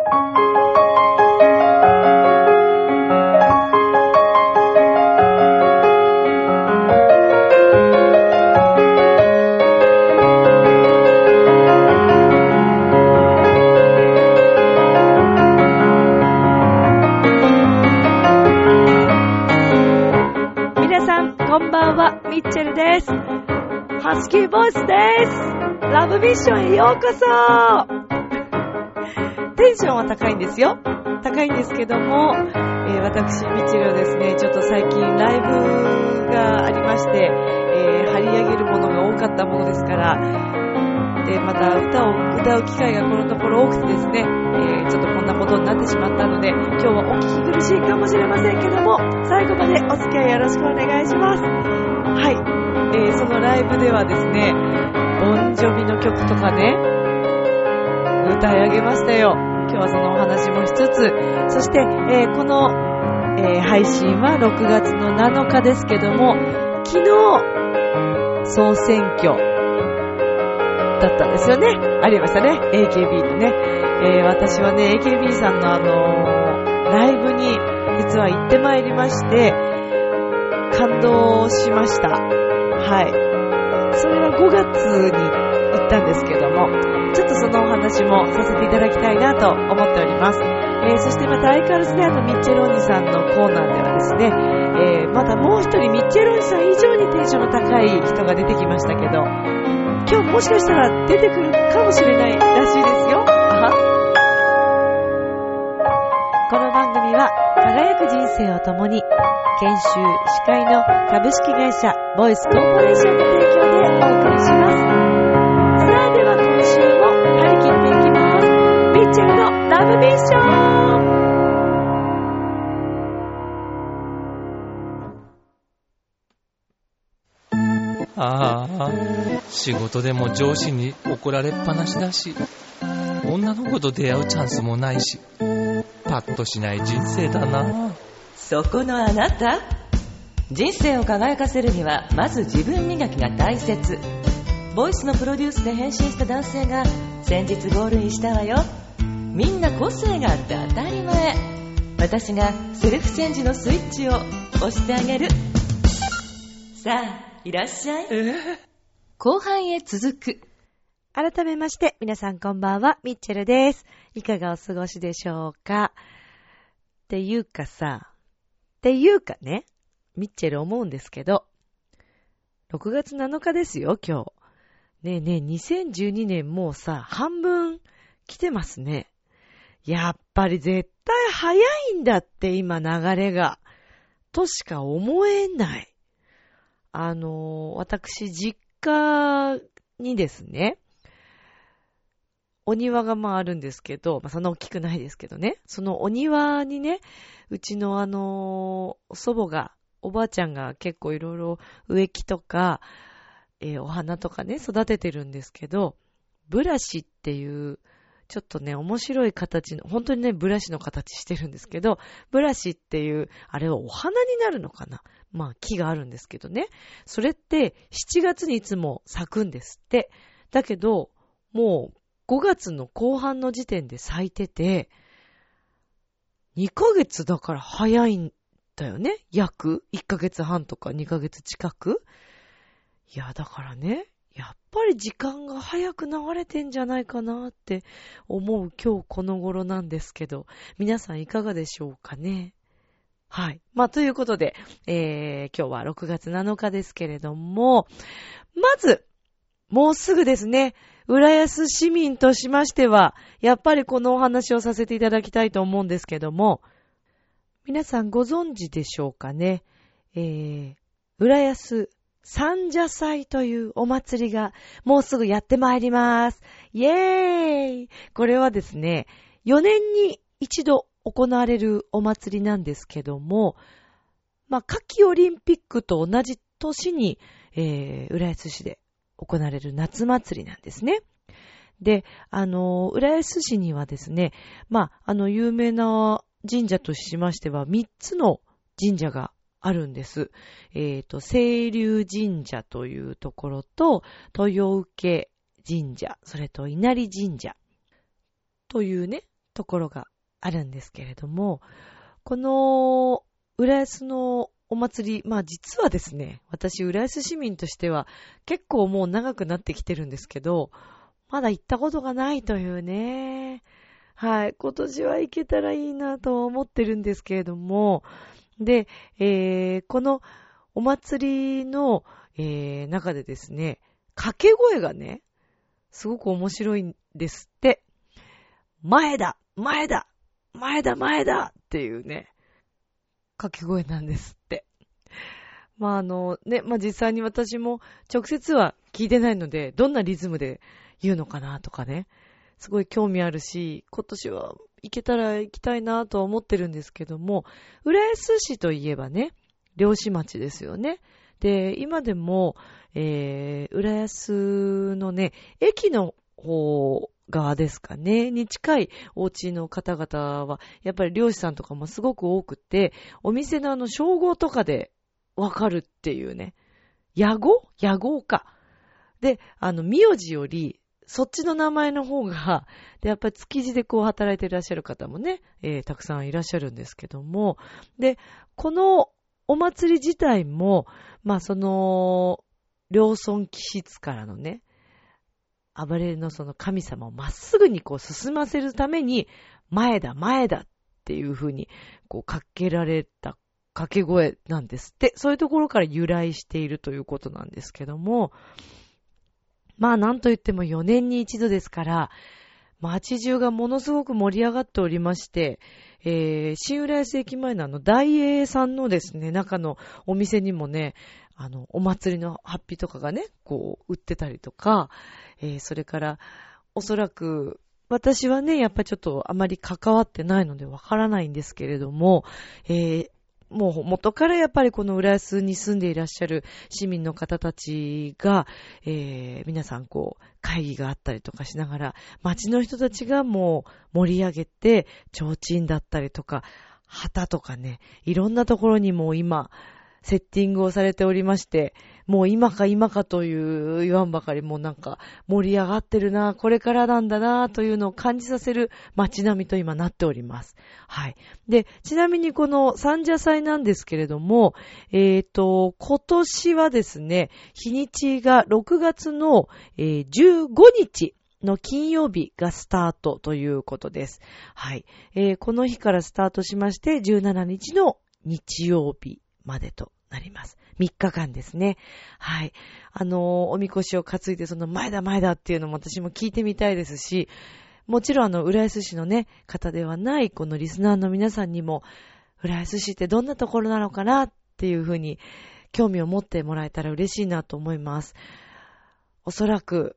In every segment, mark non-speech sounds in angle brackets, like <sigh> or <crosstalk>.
皆さん、こんばんは、ミッチェルです。ハスキーボイスです。ラブミッションへようこそえー私、ミッチェルはですね、ちょっと最近ライブがありまして、えー張り上げるものが多かったものですから、で、また歌を歌う機会がこのところ多くてですね、えーちょっとこんなことになってしまったので、今日はお聞き苦しいかもしれませんけども、最後までお付き合いよろしくお願いします。はい。えーそのライブではですね、ボンジョビの曲とかね、歌い上げましたよ。今日はそのお話もしつつ、そして、えーこの、えー配信は6月の7日ですけども、昨日、総選挙だったんですよね。ありましたね。AKB のね。えー私はね、AKB さんのあのーライブに実は行ってまいりまして、感動しました。はい。それは5月に行ったんですけども、ちょっとそのお話もさせていただきたいなと思っております。えーそしてまた相変わらずね、あの、ミッチェローニさんのコーナーではですね、えーまたもう一人ミッチェローニさん以上にテンションの高い人が出てきましたけど、今日もしかしたら出てくるかもしれないらしいですよ。この番組は輝く人生を共に研修、司会の株式会社ボイスコーポレーションの提供でお送りします。さあでは今週も張り切っていきます。ミッチェルのラブミッションああ、仕事でも上司に怒られっぱなしだし、女の子と出会うチャンスもないし、パッとしない人生だな。そこのあなた。人生を輝かせるにはまず自分磨きが大切。ボイスのプロデュースで変身した男性が先日ゴールインしたわよみんな個性があって当たり前私がセルフチェンジのスイッチを押してあげるさあいらっしゃい後半へ続く改めまして、皆さんこんばんは、ミッチェルです。いかがお過ごしでしょうか？っていうかさ、っていうかね、ミッチェル思うんですけど、6月7日ですよ、今日。ねえねえ、2012年もうさ、半分来てますね。やっぱり絶対早いんだって、今流れが。としか思えない。あの私、実家にですね、お庭がまああるんですけど、まあそんな大きくないですけどね、そのお庭にね、うちのあの祖母が、おばあちゃんが結構いろいろ植木とか、えーお花とかね、育ててるんですけど、ブラシっていう、ちょっとね、面白い形の、本当にね、ブラシの形してるんですけど、ブラシっていう、あれはお花になるのかな？まあ、木があるんですけどね。それって、7月にいつも咲くんですって。だけど、もう、5月の後半の時点で咲いてて、2ヶ月だから早いんだよね。約1ヶ月半とか2ヶ月近く。いや、だからね、ぱり時間が早く流れてんじゃないかなって思う今日この頃なんですけど、皆さんいかがでしょうかね？はい。まあ、ということで、えー、今日は6月7日ですけれども、まず、もうすぐですね、浦安市民としましては、やっぱりこのお話をさせていただきたいと思うんですけども、皆さんご存知でしょうかね？えー、浦安三社祭というお祭りがもうすぐやってまいります。イエーイこれはですね、4年に一度行われるお祭りなんですけども、まあ、夏季オリンピックと同じ年に、えー、浦安市で行われる夏祭りなんですね。で、あの、浦安市にはですね、まあ、あの、有名な神社としましては、3つの神社があるんです。えっ、と、清流神社というところと、豊受神社、それと稲荷神社というね、ところがあるんですけれども、この、浦安のお祭り、まあ実はですね、私、浦安市民としては結構もう長くなってきてるんですけど、まだ行ったことがないというね。はい。今年は行けたらいいなと思ってるんですけれども、で、えー、このお祭りの、えー、中でですね、掛け声がね、すごく面白いんですって。前だ前だ前だ前だっていうね、掛け声なんですって。まああの、ね、まあ実際に私も直接は聞いてないので、どんなリズムで言うのかなとかね、すごい興味あるし、今年は行けたら行きたいなとは思ってるんですけども、浦安市といえばね、漁師町ですよね。で、今でも、えー、浦安のね、駅の方側ですかね、に近いお家の方々は、やっぱり漁師さんとかもすごく多くて、お店のあの、称号とかでわかるっていうね。野号？野号か。で、あの、名字より、そっちの名前の方が、で、やっぱり築地でこう働いていらっしゃる方もね、えー、たくさんいらっしゃるんですけども、で、このお祭り自体も、まあその、両村気質からのね、暴れのその神様をまっすぐにこう進ませるために、前だ前だっていう風にこうかけられた掛け声なんですって、そういうところから由来しているということなんですけども、まあなんと言っても4年に一度ですから、街中がものすごく盛り上がっておりまして、えー、新浦安駅前のあの大英さんのですね、中のお店にもね、あの、お祭りのハッピーとかがね、こう、売ってたりとか、えー、それから、おそらく、私はね、やっぱちょっとあまり関わってないのでわからないんですけれども、えー、もう元からやっぱりこの浦安に住んでいらっしゃる市民の方たちが、えー、皆さんこう会議があったりとかしながら、街の人たちがもう盛り上げて、提灯だったりとか、旗とかね、いろんなところにも今、セッティングをされておりまして、もう今か今かという言わんばかりもうなんか盛り上がってるな、これからなんだな、というのを感じさせる街並みと今なっております。はい。で、ちなみにこの三社祭なんですけれども、えっ、ー、と、今年はですね、日にちが6月の、えー、15日、の金曜日がスタートということです。はい。えー、この日からスタートしまして、17日の日曜日までとなります。3日間ですね。はい。あの、おみこしを担いでその前だ前だっていうのも私も聞いてみたいですし、もちろんあの、浦安市のね、方ではないこのリスナーの皆さんにも、浦安市ってどんなところなのかなっていうふうに興味を持ってもらえたら嬉しいなと思います。おそらく、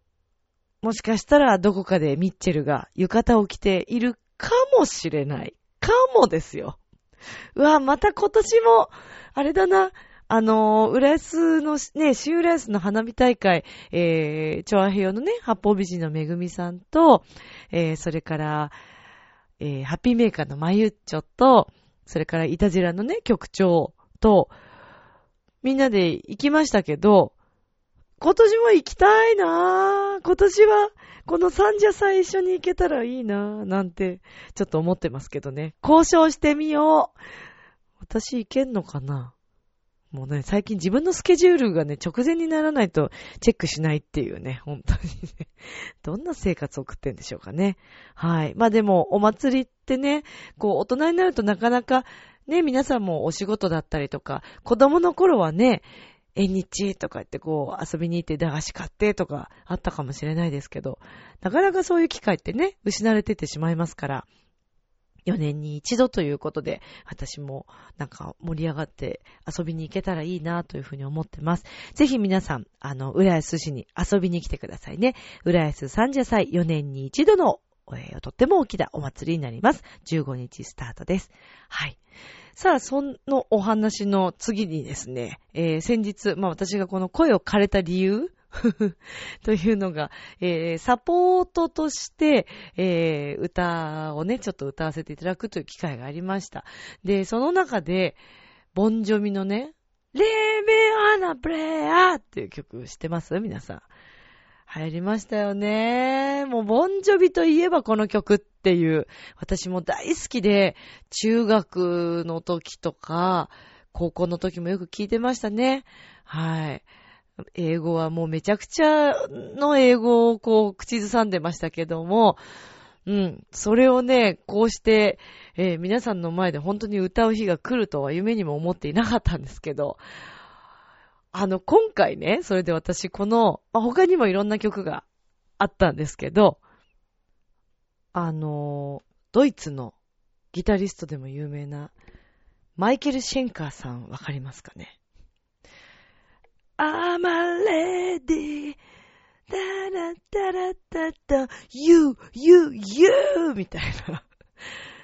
もしかしたらどこかでミッチェルが浴衣を着ているかもしれない。かもですよ。<laughs> うわ、また今年も、あれだな、あの、浦安のね、新浦安の花火大会、えー、調和平和のね、八方美人のめぐみさんと、えー、それから、えー、ハッピーメーカーのまゆっちょと、それからイタジラのね、局長と、みんなで行きましたけど、今年も行きたいなぁ。今年は、この三者祭一緒に行けたらいいなぁ、なんて、ちょっと思ってますけどね。交渉してみよう。私行けんのかな？もうね、最近自分のスケジュールがね、直前にならないとチェックしないっていうね、本当にね。どんな生活を送ってんでしょうかね。はい。まあでも、お祭りってね、こう、大人になるとなかなか、ね、皆さんもお仕事だったりとか、子供の頃はね、縁日とか言ってこう遊びに行って駄菓子買ってとかあったかもしれないですけど、なかなかそういう機会ってね、失われててしまいますから、4年に一度ということで、私もなんか盛り上がって遊びに行けたらいいなというふうに思ってます。ぜひ皆さん、あの、浦安市に遊びに来てくださいね。浦安三社祭4年に一度の、えー、とっても大きなお祭りになります。15日スタートです。はい。さあ、そのお話の次にですね、えー、先日、まあ私がこの声を枯れた理由？<laughs> というのが、えー、サポートとして、えー、歌をね、ちょっと歌わせていただくという機会がありました。で、その中で、ボンジョミのね、レーメアナプレーアーっていう曲知ってます？皆さん。流行りましたよね。もう、ボンジョビといえばこの曲っていう、私も大好きで、中学の時とか、高校の時もよく聞いてましたね。はい。英語はもうめちゃくちゃの英語をこう口ずさんでましたけども、うん。それをね、こうして、えー、皆さんの前で本当に歌う日が来るとは夢にも思っていなかったんですけど、あの、今回ね、それで私この、まあ、他にもいろんな曲があったんですけど、あの、ドイツのギタリストでも有名なマイケル・シェンカーさんわかりますかね ?I'm a lady タラタラタタ、you, you, you! みたいな。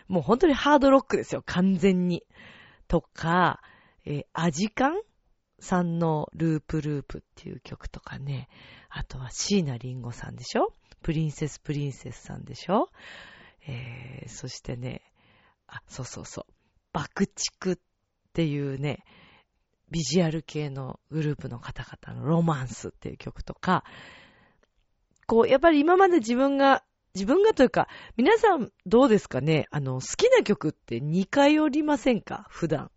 もう本当にハードロックですよ、完全に。とか、えー、アジカン？さんのループループっていう曲とかね。あとは椎名林檎さんでしょ？プリンセスプリンセスさんでしょ？えー、そしてね、あ、そうそうそう。爆竹っていうね、ビジュアル系のグループの方々のロマンスっていう曲とか、こう、やっぱり今まで自分が、自分がというか、皆さんどうですかね？あの、好きな曲って似通りませんか？普段。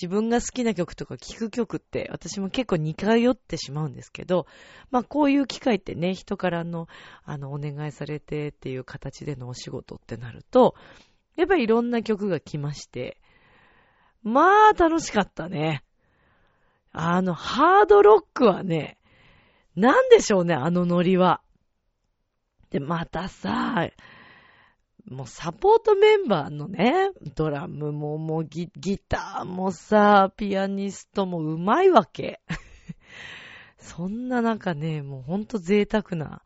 自分が好きな曲とか聴く曲って私も結構似通ってしまうんですけど、まあこういう機会ってね、人からの、あの、お願いされてっていう形でのお仕事ってなると、やっぱりいろんな曲が来まして、まあ楽しかったね。あの、ハードロックはね、なんでしょうね、あのノリは。で、またさ、もうサポートメンバーのね、ドラムももうギターもさ、ピアニストもうまいわけ。<laughs> そんな中ね、もうほんと贅沢な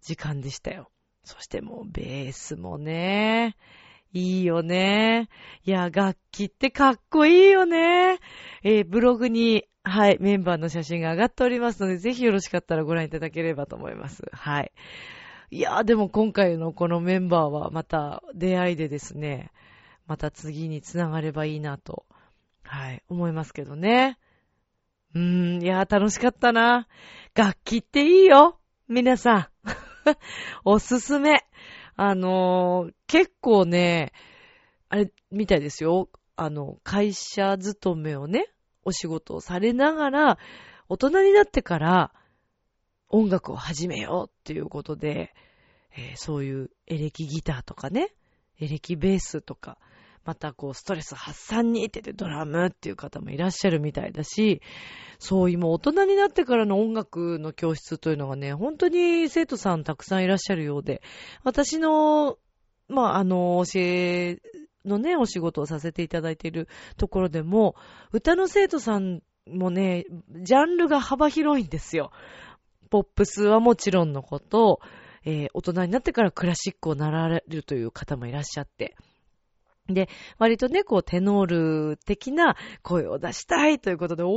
時間でしたよ。そしてもうベースもね、いいよね。いや、楽器ってかっこいいよね。えー、ブログに、はい、メンバーの写真が上がっておりますので、ぜひよろしかったらご覧いただければと思います。はい。いやーでも今回のこのメンバーはまた出会いでですね、また次につながればいいなと、はい、思いますけどね。うーん、いやー楽しかったな。楽器っていいよ皆さん。<laughs> おすすめ。あのー、結構ね、あれ、みたいですよ。あの、会社勤めをね、お仕事をされながら、大人になってから音楽を始めようっていうことで、えー、そういうエレキギターとかね、エレキベースとか、またこうストレス発散にっててドラムっていう方もいらっしゃるみたいだし、そういうもう大人になってからの音楽の教室というのがね、本当に生徒さんたくさんいらっしゃるようで、私の、まあ、あの、教えのね、お仕事をさせていただいているところでも、歌の生徒さんもね、ジャンルが幅広いんですよ。ポップスはもちろんのこと、えー、大人になってからクラシックを習われるという方もいらっしゃって、で、割とね、こう、テノール的な声を出したいということで、おー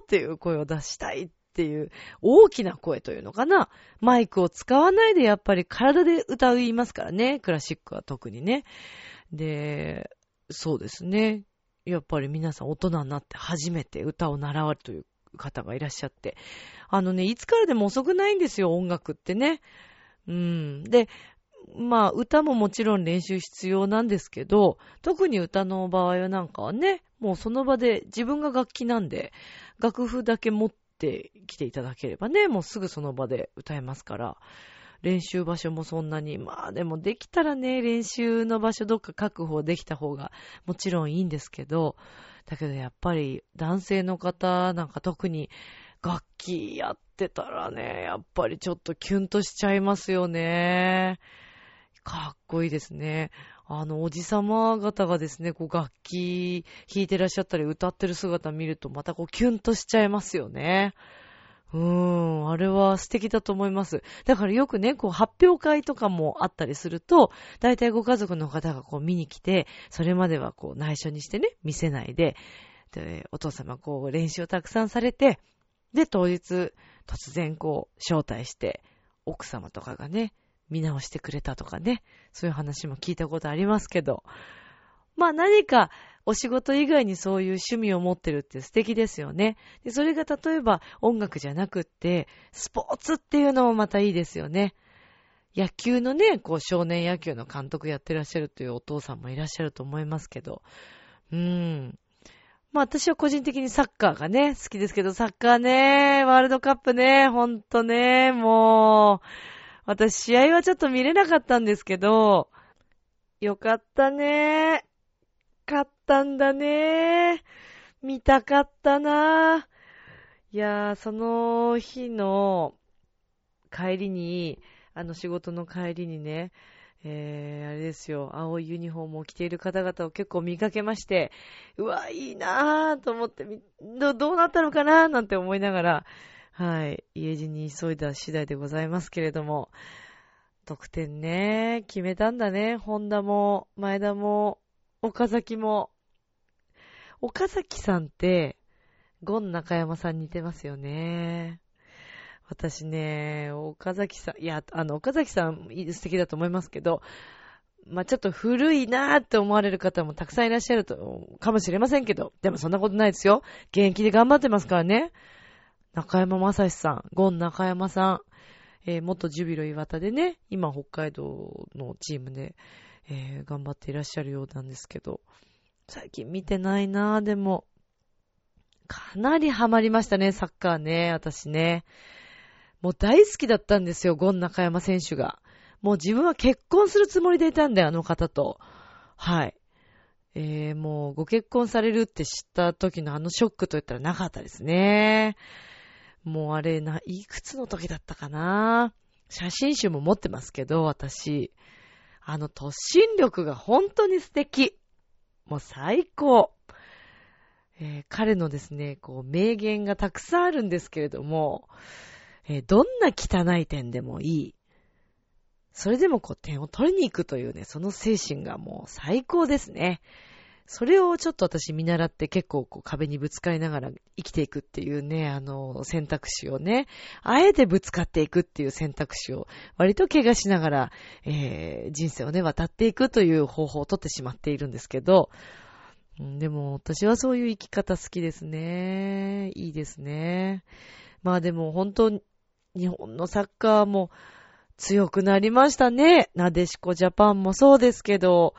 っていう声を出したいっていう、大きな声というのかな。マイクを使わないでやっぱり体で歌いますからね、クラシックは特にね。で、そうですね。やっぱり皆さん大人になって初めて歌を習わるという方がいらっしゃって。あのね、いつからでも遅くないんですよ、音楽ってね。うん。で、まあ、歌ももちろん練習必要なんですけど、特に歌の場合はなんかはね、もうその場で自分が楽器なんで、楽譜だけ持ってきていただければね、もうすぐその場で歌えますから、練習場所もそんなに、まあでもできたらね、練習の場所どっか確保できた方がもちろんいいんですけど、だけどやっぱり男性の方なんか特に楽器やってたらね、やっぱりちょっとキュンとしちゃいますよね。かっこいいですね。あの、おじさま方がですね、こう楽器弾いてらっしゃったり歌ってる姿見るとまたこうキュンとしちゃいますよね。うーん、あれは素敵だと思います。だからよくね、こう発表会とかもあったりすると、大体ご家族の方がこう見に来て、それまではこう内緒にしてね、見せないで、で、お父様こう練習をたくさんされて、で、当日、突然こう、招待して、奥様とかがね、見直してくれたとかね、そういう話も聞いたことありますけど、まあ何かお仕事以外にそういう趣味を持ってるって素敵ですよね。で、それが例えば音楽じゃなくって、スポーツっていうのもまたいいですよね。野球のね、こう少年野球の監督やってらっしゃるというお父さんもいらっしゃると思いますけど。うーん。まあ私は個人的にサッカーがね、好きですけど、サッカーね、ワールドカップね、ほんとね、もう、私試合はちょっと見れなかったんですけど、よかったね。勝ったんだね。見たかったな。いやー、その日の帰りに、あの仕事の帰りにね、えー、あれですよ、青いユニフォームを着ている方々を結構見かけまして、うわ、いいなぁと思って、ど、どうなったのかな？なんて思いながら、はい、家路に急いだ次第でございますけれども、得点ね、決めたんだね。本田も、前田も、岡崎も。岡崎さんって、ゴン中山さん似てますよね。私ね、岡崎さん、いや、あの、岡崎さん素敵だと思いますけど、まあ、ちょっと古いなーって思われる方もたくさんいらっしゃると、かもしれませんけど、でもそんなことないですよ。現役で頑張ってますからね。中山正史さん、ゴン中山さん、えー、元ジュビロ岩田でね、今北海道のチームで、えー、頑張っていらっしゃるようなんですけど、最近見てないなー、でも、かなりハマりましたね、サッカーね、私ね。もう大好きだったんですよ、ゴン中山選手が。もう自分は結婚するつもりでいたんだよ、あの方と。はい。えー、もうご結婚されるって知った時のあのショックといったらなかったですね。もうあれな、いくつの時だったかな写真集も持ってますけど、私。あの突進力が本当に素敵。もう最高。えー、彼のですね、こう名言がたくさんあるんですけれども、えー、どんな汚い点でもいい。それでもこう点を取りに行くというね、その精神がもう最高ですね。それをちょっと私見習って結構こう壁にぶつかりながら生きていくっていうね、あの選択肢をね、あえてぶつかっていくっていう選択肢を割と怪我しながら、えー、人生をね、渡っていくという方法をとってしまっているんですけど、でも私はそういう生き方好きですね。いいですね。まあでも本当に日本のサッカーも強くなりましたね。なでしこジャパンもそうですけど、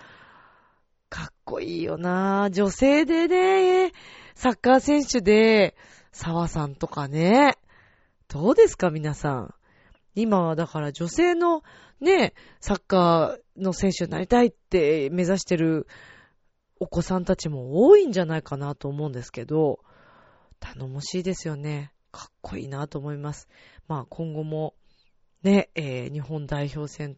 かっこいいよな女性でね、サッカー選手で、沢さんとかね。どうですか皆さん。今はだから女性のね、サッカーの選手になりたいって目指してるお子さんたちも多いんじゃないかなと思うんですけど、頼もしいですよね。かっこいいなと思います。まあ今後もね、えー、日本代表戦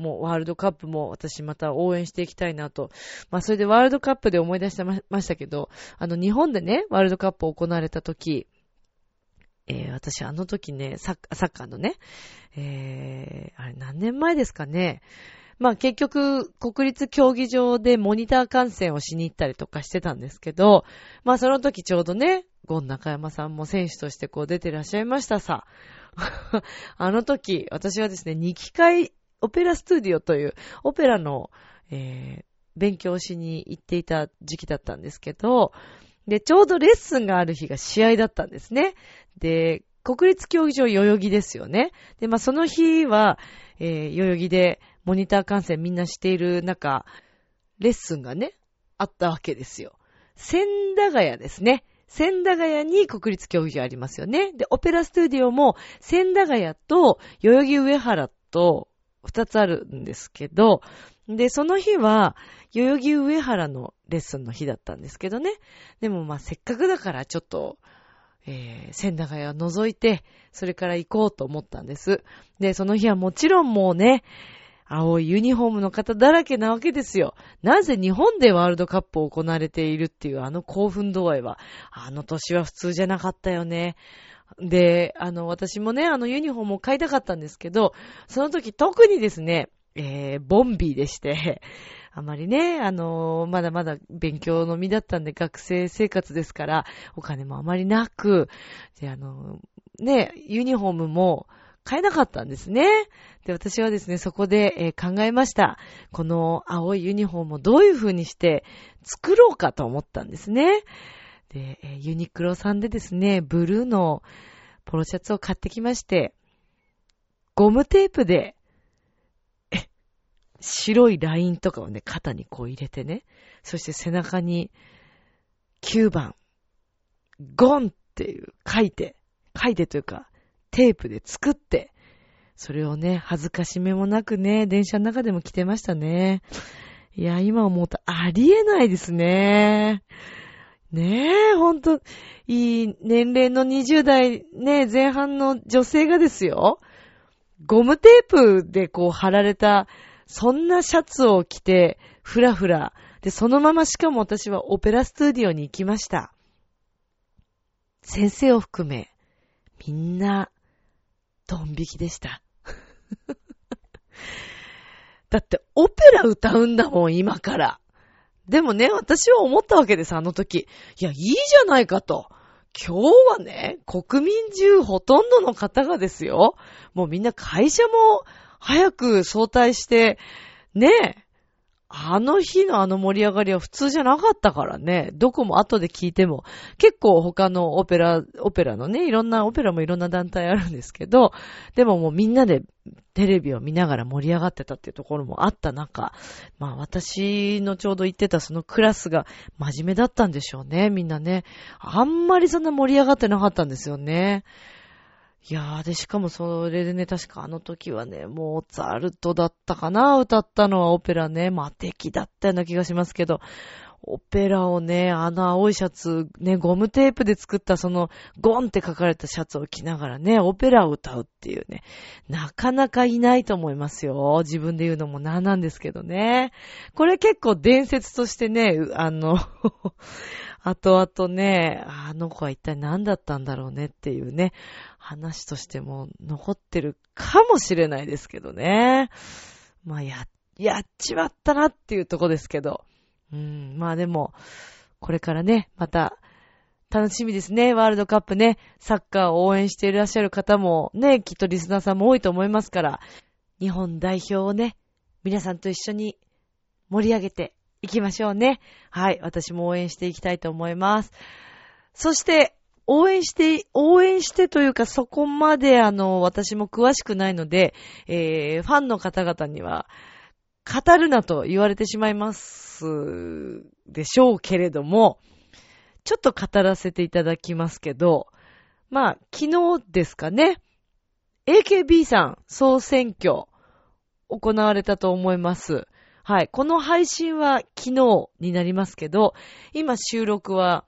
もうワールドカップも私また応援していきたいなと。まあそれでワールドカップで思い出してましたけど、あの日本でね、ワールドカップ行われた時、えー、私あの時ね、サッサッカーのね、えー、あれ何年前ですかね。まあ結局国立競技場でモニター観戦をしに行ったりとかしてたんですけど、まあその時ちょうどね、ゴン中山さんも選手としてこう出てらっしゃいましたさ。<laughs> あの時、私はですね、2機会オペラストゥディオというオペラの、えー、勉強しに行っていた時期だったんですけど、で、ちょうどレッスンがある日が試合だったんですね。で、国立競技場代々木ですよね。で、まあ、その日は、えー、代々木でモニター観戦みんなしている中、レッスンがね、あったわけですよ。千駄ヶ谷ですね。千駄ヶ谷に国立競技場ありますよね。で、オペラストゥディオも千駄ヶ谷と代々木上原と二つあるんですけど、で、その日は、代々木上原のレッスンの日だったんですけどね。でもませっかくだからちょっと、えー、仙台を覗いて、それから行こうと思ったんです。で、その日はもちろんもうね、青いユニフォームの方だらけなわけですよ。なぜ日本でワールドカップを行われているっていうあの興奮度合いは、あの年は普通じゃなかったよね。で、あの、私もね、あのユニフォームを買いたかったんですけど、その時特にですね、えー、ボンビーでして、<laughs> あまりね、あのまだまだ勉強の身だったんで、学生生活ですから、お金もあまりなく、で、あのね、ユニフォームも買えなかったんですね。で、私はですね、そこで、えー考えました。この青いユニフォームをどういう風にして作ろうかと思ったんですね。で、ユニクロさんでですね、ブルーのポロシャツを買ってきまして、ゴムテープで、白いラインとかをね、肩にこう入れてね、そして背中に9番、ゴンっていう書いて、書いてというか、テープで作って、それをね、恥ずかしめもなくね、電車の中でも着てましたね。いや、今思うとありえないですね。ねえ、ほんと、いい年齢の20代ね、前半の女性がですよ、ゴムテープでこう貼られた、そんなシャツを着て、ふらふら。で、そのまましかも私はオペラスタジオに行きました。先生を含め、みんな、ドン引きでした。<laughs> だって、オペラ歌うんだもん、今から。でもね、私は思ったわけです、あの時。いや、いいじゃないかと。今日はね、国民中ほとんどの方がですよ。もうみんな会社も早く早退して、ねえ、あの日のあの盛り上がりは普通じゃなかったからね。どこも後で聞いても。結構他のオペラ、オペラのね、いろんな、オペラもいろんな団体あるんですけど、でももうみんなでテレビを見ながら盛り上がってたっていうところもあった中、まあ私のちょうど行ってたそのクラスが真面目だったんでしょうね、みんなね。あんまりそんな盛り上がってなかったんですよね。いやー、で、しかもそれでね、確かあの時はね、モーツァルトだったかな歌ったのはオペラね。まあ、敵だったような気がしますけど、オペラをね、あの青いシャツ、ね、ゴムテープで作ったその、ゴンって書かれたシャツを着ながらね、オペラを歌うっていうね、なかなかいないと思いますよ。自分で言うのもなんなんですけどね。これ結構伝説としてね、あの、後々ね、あの子は一体何だったんだろうねっていうね、話としても残ってるかもしれないですけどね。まあ、や、やっちまったなっていうとこですけど。うん、まあでも、これからね、また、楽しみですね。ワールドカップね、サッカーを応援していらっしゃる方もね、きっとリスナーさんも多いと思いますから、日本代表をね、皆さんと一緒に盛り上げていきましょうね。はい、私も応援していきたいと思います。そして、応援して、応援してというかそこまであの、私も詳しくないので、えー、ファンの方々には、語るなと言われてしまいますでしょうけれども、ちょっと語らせていただきますけど、まあ、昨日ですかね、AKB さん総選挙行われたと思います。はい。この配信は昨日になりますけど、今収録は、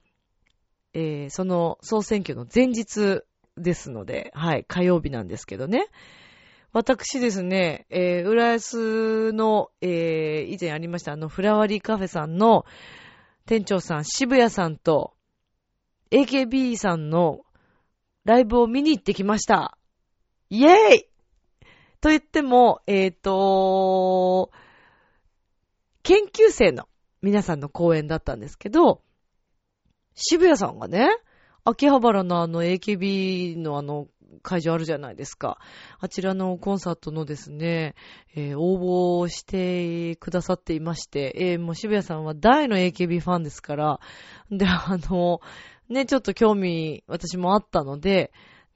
えー、その総選挙の前日ですので、はい。火曜日なんですけどね。私ですね、えー、浦安の、えー、以前ありましたあの、フラワリーカフェさんの店長さん、渋谷さんと、AKB さんのライブを見に行ってきました。イェーイと言っても、えっ、と研究生の皆さんの公演だったんですけど、渋谷さんがね、秋葉原のあの AKB のあの会場あるじゃないですか。あちらのコンサートのですね、えー応募をしてくださっていまして、えーもう渋谷さんは大の AKB ファンですから、で、あの、ね、ちょっと興味、私もあったので、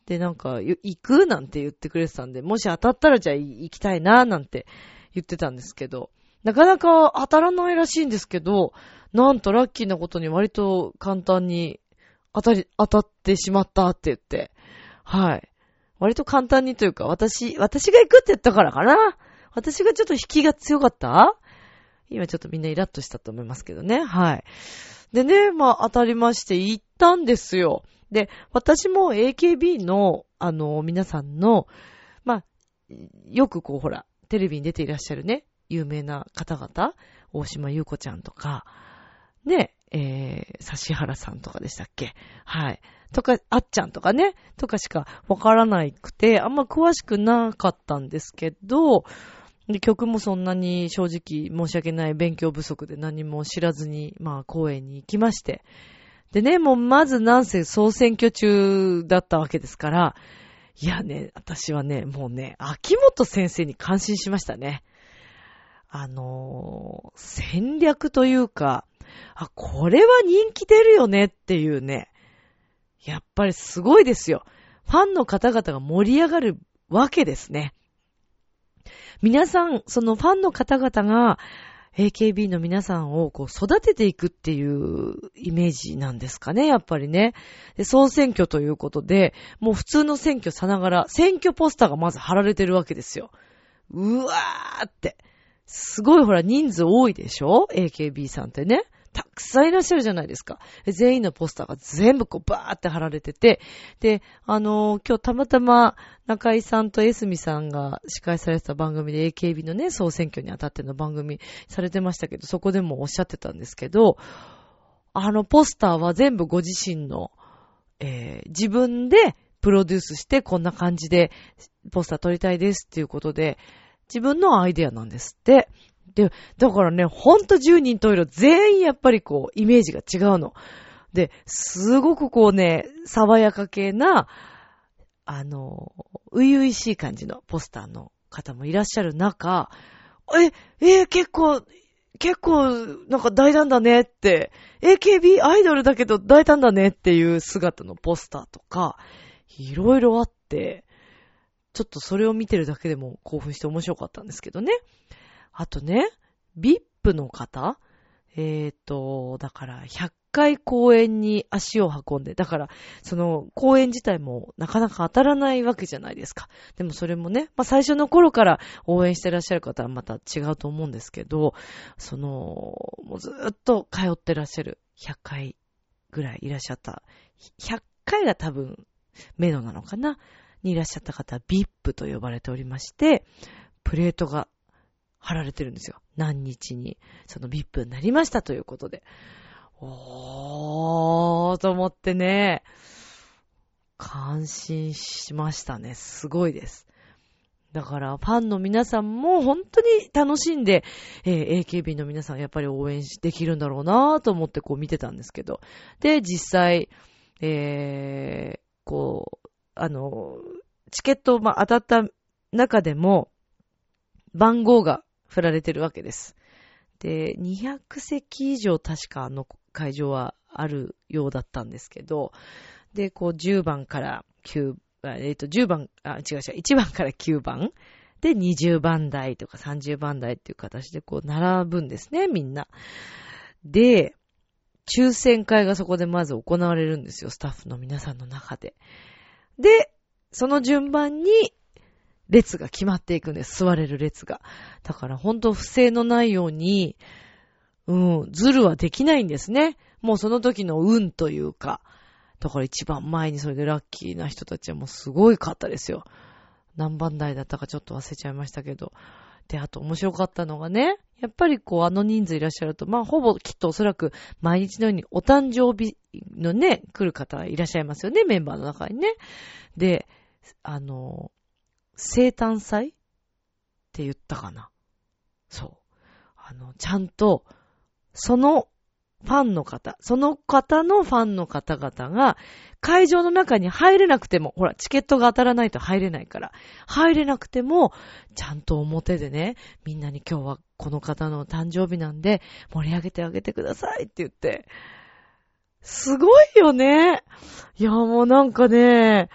で、なんか、行く？なんて言ってくれてたんで、もし当たったらじゃあ行きたいな、なんて言ってたんですけど、なかなか当たらないらしいんですけど、なんとラッキーなことに割と簡単に当たり、当たってしまったって言って、はい。割と簡単にというか、私、私が行くって言ったからかな。私がちょっと引きが強かった？今ちょっとみんなイラッとしたと思いますけどね。はい。でね、まあ当たりまして行ったんですよ。で、私も AKB の、あの、皆さんの、まあ、よくこうほら、テレビに出ていらっしゃるね、有名な方々、大島優子ちゃんとか、ね、えー、指原さんとかでしたっけ？はい。とか、あっちゃんとかね、とかしかわからなくて、あんま詳しくなかったんですけど、で曲もそんなに正直申し訳ない勉強不足で何も知らずに、まあ公演に行きまして。でね、もうまずなんせ総選挙中だったわけですから、いやね、私はね、もうね、秋元先生に感心しましたね。あのー、戦略というか、あ、これは人気出るよねっていうね、やっぱりすごいですよ。ファンの方々が盛り上がるわけですね。皆さん、そのファンの方々が、AKB の皆さんをこう育てていくっていうイメージなんですかね、やっぱりね。で、総選挙ということで、もう普通の選挙さながら、選挙ポスターがまず貼られてるわけですよ。うわーって。すごいほら人数多いでしょ ?AKB さんってね。たくさんいらっしゃるじゃないですか。全員のポスターが全部こうバーって貼られてて、で、あのー、今日たまたま中井さんとエスミさんが司会されてた番組で AKB のね、総選挙にあたっての番組されてましたけど、そこでもおっしゃってたんですけど、あのポスターは全部ご自身の、えー、自分でプロデュースしてこんな感じでポスター撮りたいですっていうことで、自分のアイデアなんですって。で、だからね、ほんと10人トイレ全員やっぱりこう、イメージが違うの。で、すごくこうね、爽やか系な、あの、う々しい感じのポスターの方もいらっしゃる中、え、え結構、結構、なんか大胆だねって、AKB アイドルだけど大胆だねっていう姿のポスターとか、いろいろあって、ちょっとそれを見てるだけでも興奮して面白かったんですけどね。あとね、VIP の方？えっ、ー、と、だから100回公演に足を運んで、だからその公演自体もなかなか当たらないわけじゃないですか。でもそれもね、まあ最初の頃から応援してらっしゃる方はまた違うと思うんですけど、その、もうずっと通ってらっしゃる100回ぐらいいらっしゃった。100回が多分メドなのかな？にいらっしゃった方は VIP と呼ばれておりまして、プレートが貼られてるんですよ。何日に、その VIP になりましたということで。おーと思ってね、感心しましたね。すごいです。だから、ファンの皆さんも本当に楽しんで、えー、AKB の皆さんやっぱり応援できるんだろうなと思ってこう見てたんですけど。で、実際、えー、こう、あの、チケット、ま、当たった中でも、番号が振られてるわけです。で、200席以上確かあの会場はあるようだったんですけど、で、こう10番から9、えっ、ー、と、10番、あ、違う違う、1番から9番で20番台とか30番台っていう形でこう並ぶんですね、みんな。で、抽選会がそこでまず行われるんですよ、スタッフの皆さんの中で。で、その順番に列が決まっていくんです。座れる列が。だから本当不正のないように、うん、ズルはできないんですね。もうその時の運というか。だから一番前にそれでラッキーな人たちはもうすごいかったですよ。何番台だったかちょっと忘れちゃいましたけど。で、あと面白かったのがね、やっぱりこうあの人数いらっしゃると、まあほぼきっとおそらく毎日のようにお誕生日のね、来る方いらっしゃいますよね、メンバーの中にね。で、あの、生誕祭って言ったかな。そう。あの、ちゃんと、そのファンの方、その方のファンの方々が会場の中に入れなくても、ほら、チケットが当たらないと入れないから、入れなくても、ちゃんと表でね、みんなに今日はこの方の誕生日なんで盛り上げてあげてくださいって言って、すごいよね。いや、もうなんかね、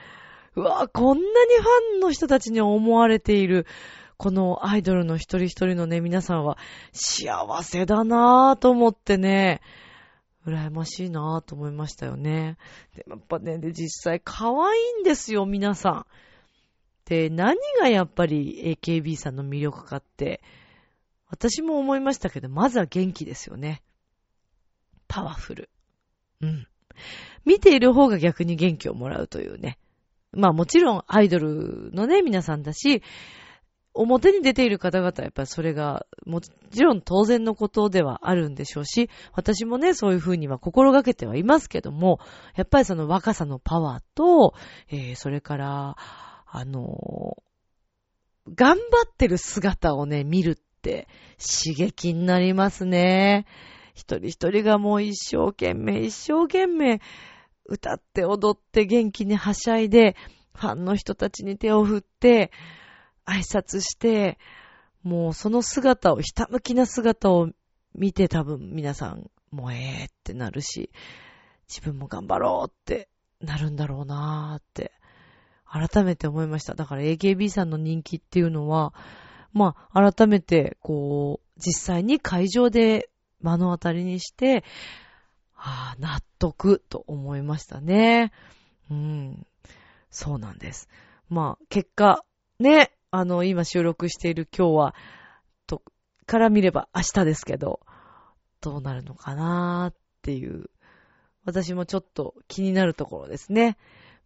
うわ、こんなにファンの人たちに思われている、このアイドルの一人一人のね、皆さんは幸せだなぁと思ってね、羨ましいなぁと思いましたよね。で、やっぱね、で、実際可愛いんですよ、皆さん。で、何がやっぱり AKB さんの魅力かって、私も思いましたけど、まずは元気ですよね。パワフル。うん。見ている方が逆に元気をもらうというね。まあもちろんアイドルのね、皆さんだし、表に出ている方々はやっぱりそれがもちろん当然のことではあるんでしょうし、私もね、そういうふうには心がけてはいますけども、やっぱりその若さのパワーと、えー、それから、あのー、頑張ってる姿をね、見るっって刺激になりますね。一人一人がもう一生懸命、一生懸命、歌って踊って元気にはしゃいで、ファンの人たちに手を振って、挨拶して、もうその姿を、ひたむきな姿を見て多分皆さん、もうええってなるし、自分も頑張ろうってなるんだろうなーって、改めて思いました。だから AKB さんの人気っていうのは、まあ、改めて、こう、実際に会場で目の当たりにして、ああ、納得と思いましたね。うん。そうなんです。まあ、結果、ね、あの、今収録している今日は、と、から見れば明日ですけど、どうなるのかなーっていう、私もちょっと気になるところですね。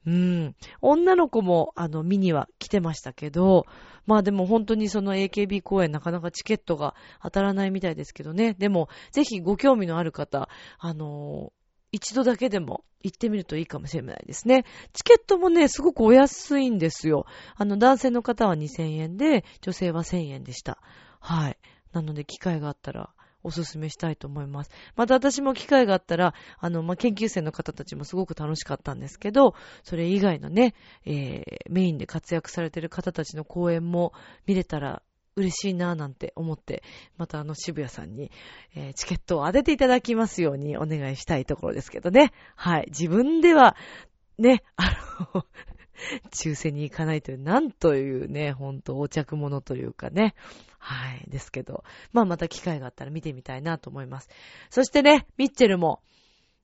うん。女の子も、あの、見には来てましたけど、まあでも本当にその AKB 公演なかなかチケットが当たらないみたいですけどね。でも、ぜひご興味のある方、あの一度だけでも行ってみるといいかもしれないですね。チケットもね、すごくお安いんですよ。あの、男性の方は2000円で、女性は1000円でした。はい。なので、機会があったら、おすすめしたいと思います。また私も機会があったら、あの、まあ、研究生の方たちもすごく楽しかったんですけど、それ以外のね、えー、メインで活躍されてる方たちの講演も見れたら嬉しいなぁなんて思って、またあの渋谷さんに、えー、チケットを当てていただきますようにお願いしたいところですけどね。はい。自分では、ね、あの <laughs> 抽選に行かないという、なんというね、ほんと横着者というかね。はい。ですけど、まあまた機会があったら見てみたいなと思います。そしてね、ミッチェルも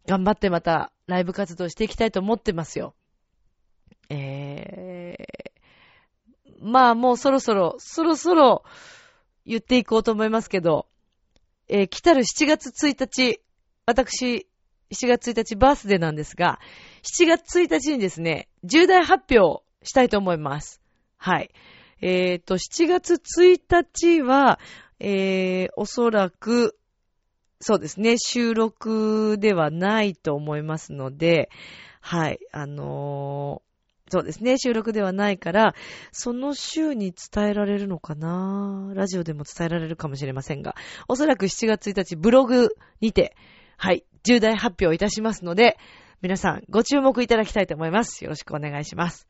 頑張ってまたライブ活動していきたいと思ってますよ。えー、まあもうそろそろ、そろそろ言っていこうと思いますけど、えー、来たる7月1日、私、7月1日バースデーなんですが、7月1日にですね、重大発表したいと思います。はい。えっ、ー、と、7月1日は、えー、おそらく、そうですね、収録ではないと思いますので、はい、あのー、そうですね、収録ではないから、その週に伝えられるのかな？ラジオでも伝えられるかもしれませんが、おそらく7月1日ブログにて、はい、重大発表いたしますので、皆さんご注目いただきたいと思います。よろしくお願いします。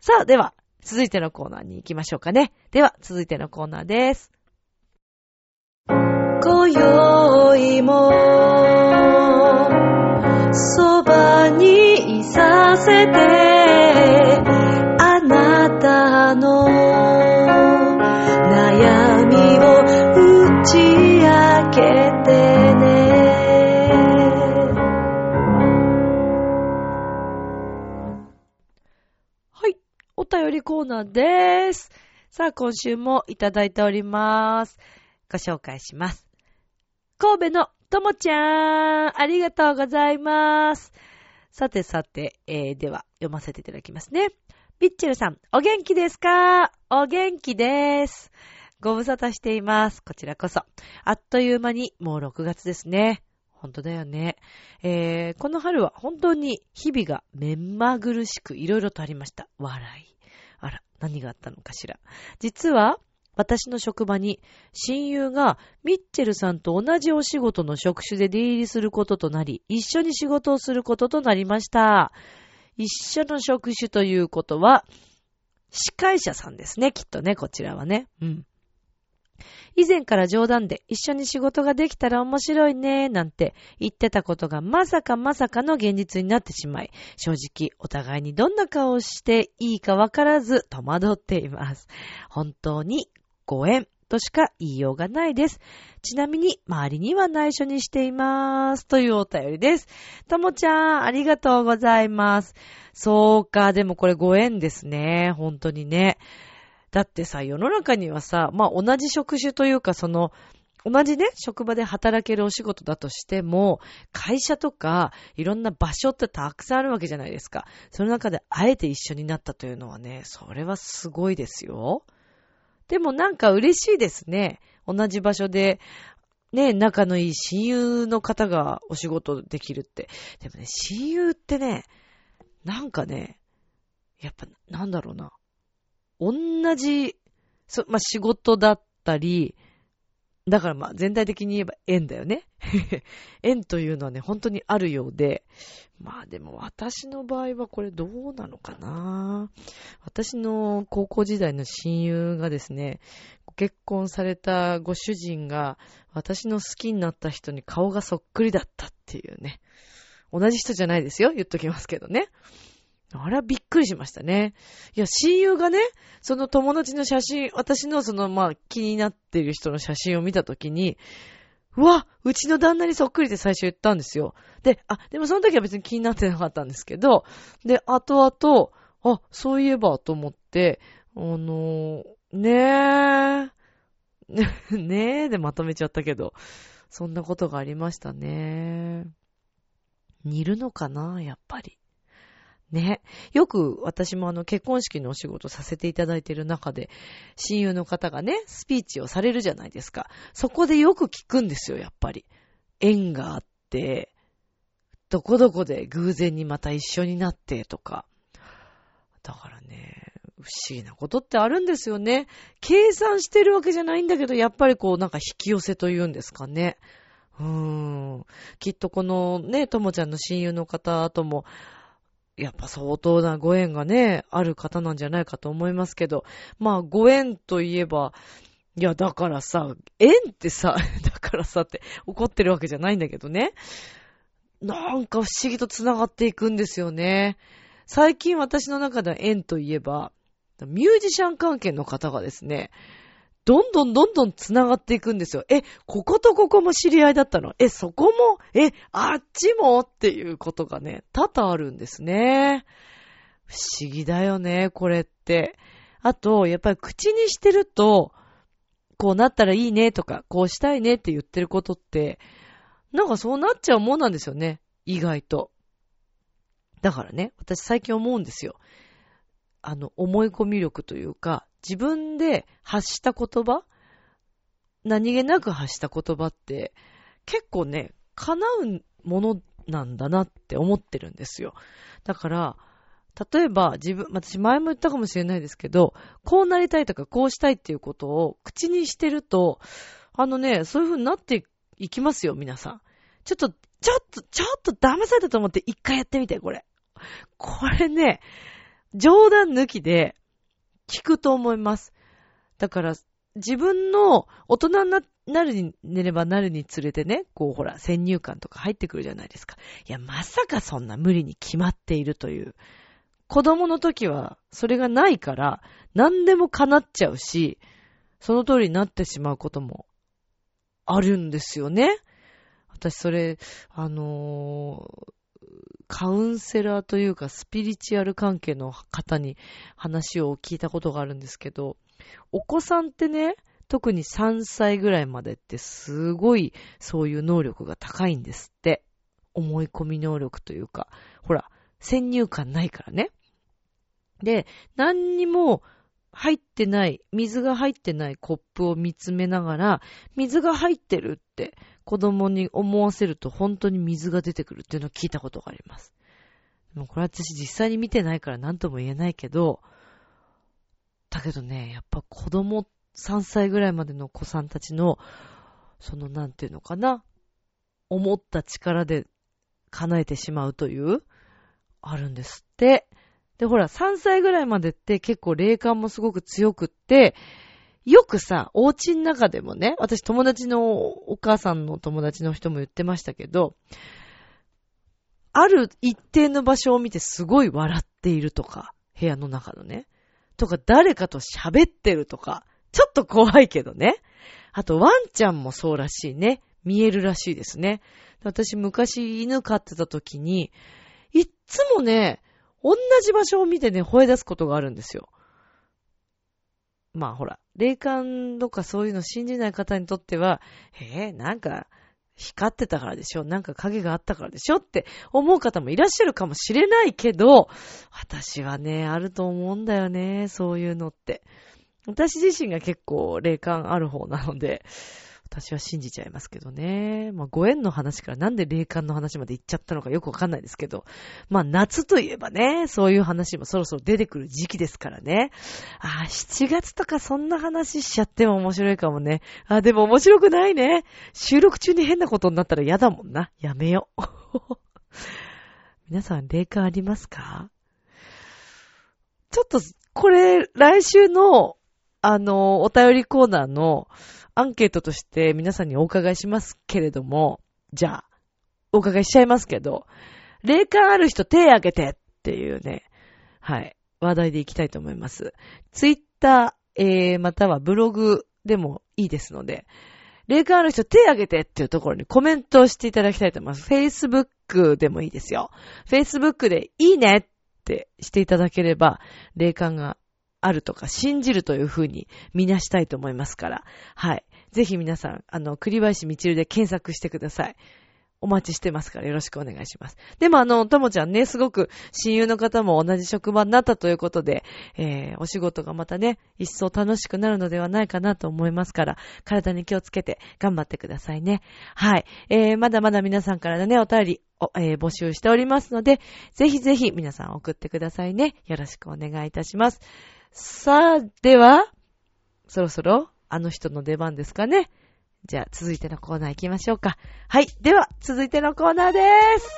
さあ、では、続いてのコーナーに行きましょうかね。では、続いてのコーナーです。今宵も、そばにいさせて、あなたの悩みを打ち明けて便りコーナーです。さあ、今週もいただいております。ご紹介します。神戸のともちゃん、ありがとうございます。さてさて、えー、では読ませていただきますね。ピッチェルさん、お元気ですか？お元気です。ご無沙汰しています。こちらこそ。あっという間にもう6月ですね。本当だよね。えー、この春は本当に日々が目まぐるしくいろいろとありました。笑い。あら、何があったのかしら。実は、私の職場に親友がミッチェルさんと同じお仕事の職種で出入りすることとなり、一緒に仕事をすることとなりました。一緒の職種ということは、司会者さんですね、きっとね、こちらはね。うん。以前から冗談で一緒に仕事ができたら面白いねなんて言ってたことがまさかまさかの現実になってしまい、正直お互いにどんな顔をしていいかわからず戸惑っています。本当にご縁としか言いようがないです。ちなみに、周りには内緒にしています。というお便りです。ともちゃん、ありがとうございます。そうか、でもこれご縁ですね。本当にね。だってさ、世の中にはさ、まあ同じ職種というかその、同じね、職場で働けるお仕事だとしても、会社とか、いろんな場所ってたくさんあるわけじゃないですか。その中であえて一緒になったというのはね、それはすごいですよ。でもなんか嬉しいですね。同じ場所で、ね、仲のいい親友の方がお仕事できるって。でもね、親友ってね、なんかね、やっぱ、なんだろうな。同じ、そ、まあ、仕事だったり、だからま全体的に言えば縁だよね。<laughs> 縁というのはね、本当にあるようで、まあでも私の場合はこれどうなのかな私の高校時代の親友がですね、結婚されたご主人が私の好きになった人に顔がそっくりだったっていうね。同じ人じゃないですよ。言っときますけどね。あれはびっくりしましたね。いや、親友がね、その友達の写真、私のその、まあ、気になっている人の写真を見たときに、うわうちの旦那にそっくりって最初言ったんですよ。で、あ、でもその時は別に気になってなかったんですけど、で、後々、あ、そういえばと思って、あのー、ねえ、<laughs> ねえでまとめちゃったけど、そんなことがありましたね。似るのかなやっぱり。ね。よく私もあの結婚式のお仕事させていただいている中で、親友の方がね、スピーチをされるじゃないですか。そこでよく聞くんですよ、やっぱり。縁があって、どこどこで偶然にまた一緒になってとか。だからね、不思議なことってあるんですよね。計算してるわけじゃないんだけど、やっぱりこうなんか引き寄せというんですかね。うーん。きっとこのね、ともちゃんの親友の方とも、やっぱ相当なご縁がね、ある方なんじゃないかと思いますけど、まあご縁といえば、いや、だからさ、縁ってさ、<laughs> だからさって怒ってるわけじゃないんだけどね。なんか不思議と繋がっていくんですよね。最近私の中では縁といえば、ミュージシャン関係の方がですね、どんどんどんどん繋がっていくんですよ。え、こことここも知り合いだったの？え、そこも？え、あっちも？っていうことがね、多々あるんですね。不思議だよね、これって。あと、やっぱり口にしてると、こうなったらいいねとか、こうしたいねって言ってることって、なんかそうなっちゃうもんなんですよね。意外と。だからね、私最近思うんですよ。あの、思い込み力というか、自分で発した言葉？何気なく発した言葉って、結構ね、叶うものなんだなって思ってるんですよ。だから、例えば自分、私前も言ったかもしれないですけど、こうなりたいとかこうしたいっていうことを口にしてると、あのね、そういう風になっていきますよ、皆さん。ちょっと、ちょっと、ちょっと騙されたと思って一回やってみて、これ。これね、冗談抜きで、聞くと思います。だから、自分の大人になるに、寝ればなるにつれてね、こうほら、先入観とか入ってくるじゃないですか。いや、まさかそんな無理に決まっているという。子供の時は、それがないから、何でも叶っちゃうし、その通りになってしまうこともあるんですよね。私それ、あのー、カウンセラーというかスピリチュアル関係の方に話を聞いたことがあるんですけど、お子さんってね、特に3歳ぐらいまでってすごいそういう能力が高いんですって。思い込み能力というか、ほら、先入観ないからね。で、何にも入ってない、水が入ってないコップを見つめながら、水が入ってるって子供に思わせると本当に水が出てくるっていうのを聞いたことがあります。でもこれ私実際に見てないから何とも言えないけど、だけどね、やっぱ子供3歳ぐらいまでの子さんたちの、そのなんていうのかな、思った力で叶えてしまうという、あるんですって。で、ほら、3歳ぐらいまでって結構霊感もすごく強くって、よくさ、お家の中でもね、私友達のお母さんの友達の人も言ってましたけど、ある一定の場所を見てすごい笑っているとか、部屋の中のね。とか、誰かと喋ってるとか、ちょっと怖いけどね。あと、ワンちゃんもそうらしいね。見えるらしいですね。私、昔犬飼ってた時に、いっつもね、同じ場所を見てね、吠え出すことがあるんですよ。まあほら、霊感とかそういうの信じない方にとっては、えー、なんか、光ってたからでしょなんか影があったからでしょって思う方もいらっしゃるかもしれないけど、私はね、あると思うんだよね、そういうのって。私自身が結構霊感ある方なので、私は信じちゃいますけどね。まあ、ご縁の話からなんで霊感の話まで行っちゃったのかよくわかんないですけど。まあ、夏といえばね、そういう話もそろそろ出てくる時期ですからね。ああ、7月とかそんな話しちゃっても面白いかもね。ああ、でも面白くないね。収録中に変なことになったら嫌だもんな。やめよう。<laughs> 皆さん、霊感ありますか？ちょっと、これ、来週の、あの、お便りコーナーのアンケートとして皆さんにお伺いしますけれども、じゃあ、お伺いしちゃいますけど、霊感ある人手挙げてっていうね、はい、話題でいきたいと思います。ツイッター、えー、またはブログでもいいですので、霊感ある人手挙げてっていうところにコメントをしていただきたいと思います。Facebook でもいいですよ。Facebook でいいねってしていただければ、霊感があるとか信じるというふうにみなしたいと思いますから。はい。ぜひ皆さん、あの、栗林みちるで検索してください。お待ちしてますからよろしくお願いします。でもあの、ともちゃんね、すごく親友の方も同じ職場になったということで、えー、お仕事がまたね、一層楽しくなるのではないかなと思いますから、体に気をつけて頑張ってくださいね。はい。えー、まだまだ皆さんからのね、お便り、おえー募集しておりますので、ぜひぜひ皆さん送ってくださいね。よろしくお願いいたします。さあ、では、そろそろあの人の出番ですかね。じゃあ、続いてのコーナー行きましょうか。はい。では、続いてのコーナーでーす。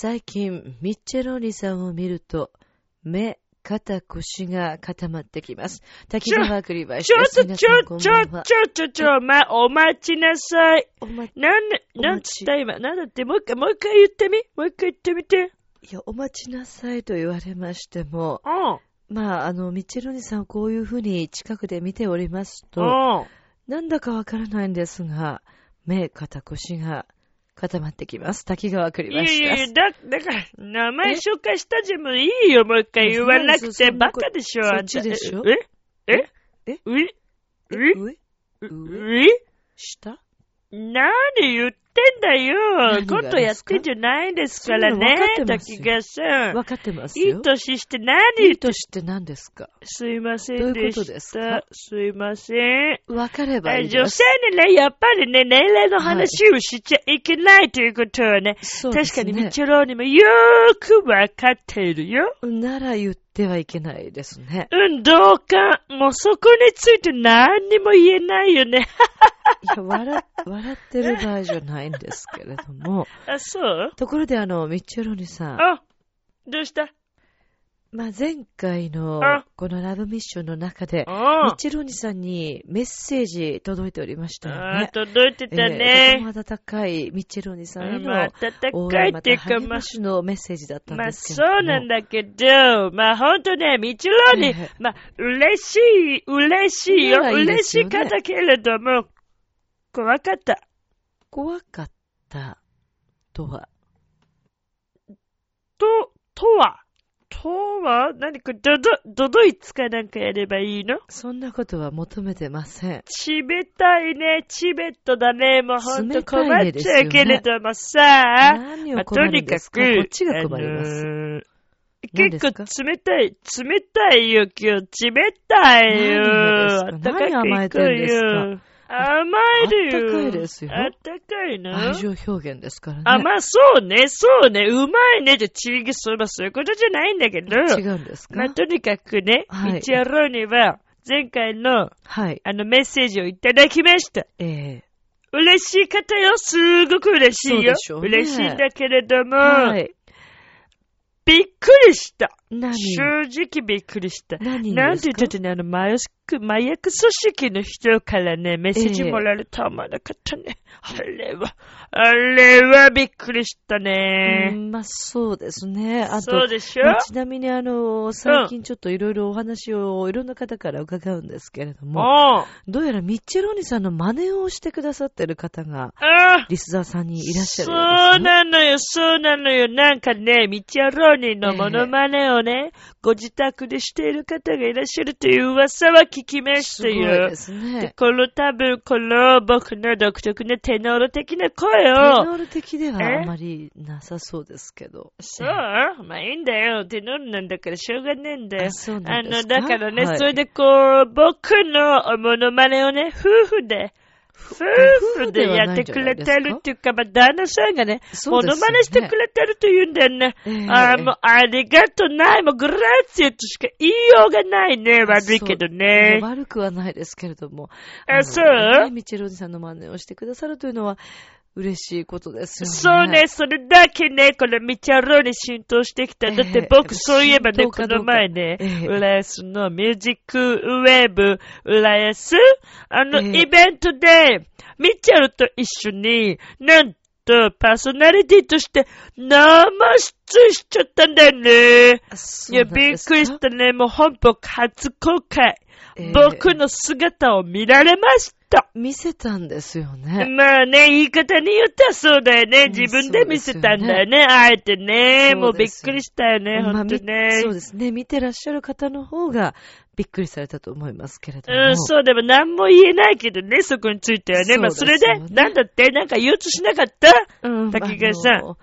最近、ミッチェローニさんを見ると、目、肩、腰が固まってきます。滝川栗林ちょちょちょ、ばんは。ちょ、ちょ、ちょ、ま、お待ちなさい。お待ち、なんなんつった今、なんだって、もう一回、もう一回言ってみもう一回言ってみて。いや、お待ちなさいと言われましても、うん。まあ、あの、ミッチェローニさんをこういうふうに近くで見ておりますと、うん。なんだかわからないんですが、目、肩、腰が固まってきます。滝川栗いやい林ですやいや、。だ、だから、名前紹介したじゃもういいよ、もう一回言わなくて。バカでしょ、あんた。え？え？え？う？ええ？う？上？う？え下？何言ってんだよ何。がことやってんじゃないですからねそんなの分かって、ますよ滝川さん。わかってますいいよ。年して何？言いい年って何ですか？すいませんいうでしことですか？た。すいません。わかればいいです女性。にね、やっぱりね、年齢の話をしちゃいけないということはね、そうですね確かにミッチェローにもよーくわかっているよ。なら言ってはいけないですね。うん、どうか、もうそこについて何にも言えないよね。いや、笑、笑ってる場合じゃないんですけれども。<laughs> あ、そう？ところであの、ミッチェロニさん。あ、どうした？まあ、前回のあ、このラブミッションの中で、ミあッチェロニさんにメッセージ届いておりましたよあ、ね。届いてたえーとてね。も温かいミッチェロニさんへのうんまあ、暖応かい援っていうか、まあのメッセージだったんまあ、ですけそれども。うなんだけど、まあ、ほんとね、みちろにええ、まあ、嬉しい、嬉しいよ、いいで嬉しかったけれども、怖かった。怖かったとは、と、とは、とは、何か、どど、どどいつかなんかやればいいの？そんなことは求めてません。チベたいね、チベットだね、もうほんと困っちゃうけれどもさ、まあ、何を困るんですか、こっちが困ります。あのー結構冷たい、冷たいよ、今日。冷たいよ。何甘えてるんですか？よ。甘えるよ。あったかいですよあったかいの愛情表現ですからね。あ、まあそうね、そうね、うまいね。じゃ、ちぎそばそういうことじゃないんだけど。違うんですか？まあ、とにかくね、はい一応ローには、前回の、はい。あの、メッセージをいただきました。ええ嬉しい方よ、すごく嬉しいよ。そうでしょうね嬉しいんだけれども、はい。びっくりした。何？正直びっくりした。何なんて言ってたね、あの、麻薬、麻薬組織の人からね、メッセージもらえるとは思わなかったね。あれは、あれはびっくりしたうね。んまあ、そうですね。あとそう、でしょ？まあちなみにあの、最近ちょっといろいろお話をいろんな方から伺うんですけれども、あどうやらミッチェローニさんの真似をしてくださってる方が、あ。リスザーさんにいらっしゃそうるようですね。なのよ、そうなのよ。なんかね、ミチャローニのモノマネをね、ご自宅でしている方がいらっしゃるという噂は聞きましすごいたよで。すね。この多分、この僕の独特なテノール的な声テを、ノール的ではえ？あまりなさそうですけど。そう？まあいいんだよ。テノールなんだからしょうがねえんだよあ。そうなあの、んですか？だからね、はいそれでこう、僕のモノマネをね、夫婦で、夫婦でやってくれてるっていうか、まあ、旦那さんがね、モそうですよねしてくれてると言うんだよね。ええあーもう、ありがとうない、もう、グラッツィとしか言いようがないね。悪いけどね。悪くはないですけれども。あのそう？ねミッチェローニさんの真似をしてくださるというのは、嬉しいことですよね。そうね、それだけね、このミチャロに浸透してきた。だって僕、ええそういえばね、この前ね、ええ浦安のミュージックウェーブ浦安、あの、ええイベントで、ミチャルと一緒に、なんと、パーソナリティとして、生出演しちゃったんだよね。いうや、びっくりしたね。もう本邦初公開。ええ僕の姿を見られました。見せたんですよね。まあね、言い方によってはそうだよね。うん自分で見せたんだよね。あえてね。もうびっくりしたよね、まあほんとみね。そうですね。見てらっしゃる方の方がびっくりされたと思いますけれども。うん、そう、でも何も言えないけどね、そこについてはね。まあ、それでなんだって、なんか言おうとしなかった？うん。滝川さん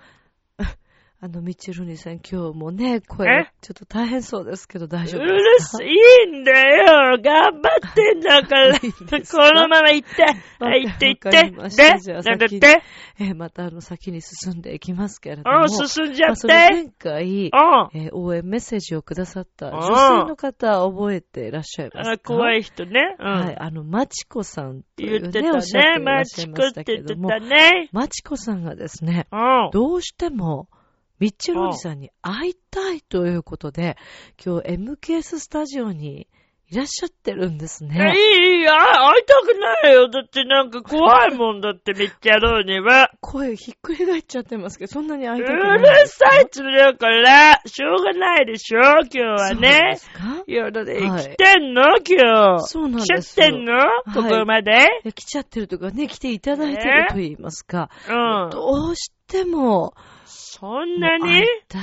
あのあの、ミッチェルニさん今日もね、声え？ちょっと大変そうですけど大う丈夫るですか？さい、いいんだよ。頑張ってんだから。<laughs> いいこか？のまま行って。行って行って。で、なんだっ先にて？えーまたあの先に進んでいきますけれども。うん、進んじゃっまあ。前回、うん。えー応援メッセージをくださったうん女性の方覚えていらっしゃいますか？あ怖い人ね。うん。はい、あの、マチコさんというね、言ってたおっしゃってね。いらマっしゃいましチコったて言ってたね。マチコさんがですね、うん。どうしても、ミッチェルおじさんに会いたいということで、今日 MKS スタジオにいらっしゃってるんですえ、ね。いい、いい、あ会いたくないよ。だってなんか怖いもんだって、ミッチャローには。声ひっくり返っちゃってますけど、そんなに会ういたくないんるさいっつうだから、しょうがないでしょ、今日はそうでね。すか？いや、だってはい来てんの？今日。そうなん来ちゃっ。てんのここまで来ちゃってるとかね、来ていただいてると言いますか、うん。どうしても、そんなに？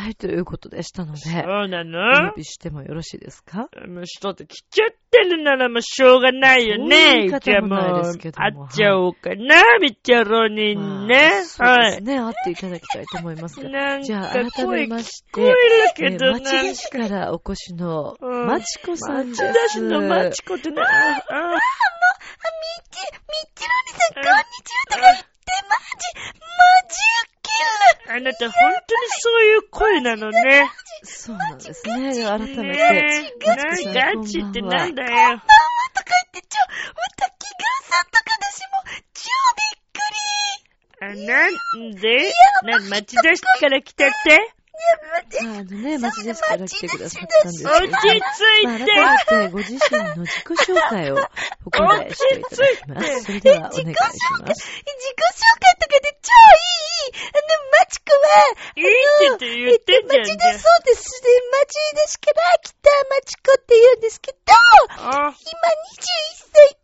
いということでしたので、そうなおの呼びしてもよろしいですか？もう人って来ちゃってるならもうしょうがないよね。じゃあもう会っちゃおうかな、ミッチャロにまあね。そうはい。ですね、会っていただきたいと思いますが。なんじゃあ、か改めまして、声聞こえるけどえーな。町田市からお越しの、うんまちこさんです。町田市のまちこってね。ああ、ミッチ、ミッチロニさん、こんにちはとか言って、マジ、マジあなた本当にそういう声なのね。そうなんですね。改めて。ねえ。マなチコさんガチってこんばんはなんだよ。とか言って、ちょ、また気がさんとか私も、超びっくり。あ、なんで？な、町田市から来たってあのね、町田市から来てくださったんですけど。落ち着まあいて改めてご自身の自己紹介をしていただきます。それではお願いします。自己紹介とかで超いい？マチコは、いいって言ってんじゃん町田そうです。で、町田市から来たマチコって言うんですけど、あ、今21歳